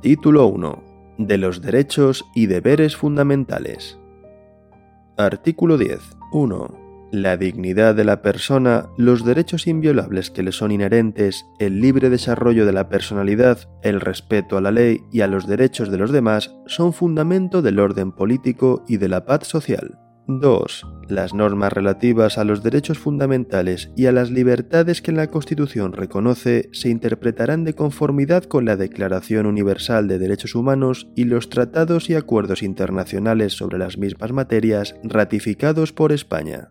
Título 1. De los derechos y deberes fundamentales. Artículo 10. 1. La dignidad de la persona, los derechos inviolables que le son inherentes, el libre desarrollo de la personalidad, el respeto a la ley y a los derechos de los demás son fundamento del orden político y de la paz social. 2. Las normas relativas a los derechos fundamentales y a las libertades que la Constitución reconoce se interpretarán de conformidad con la Declaración Universal de Derechos Humanos y los tratados y acuerdos internacionales sobre las mismas materias ratificados por España.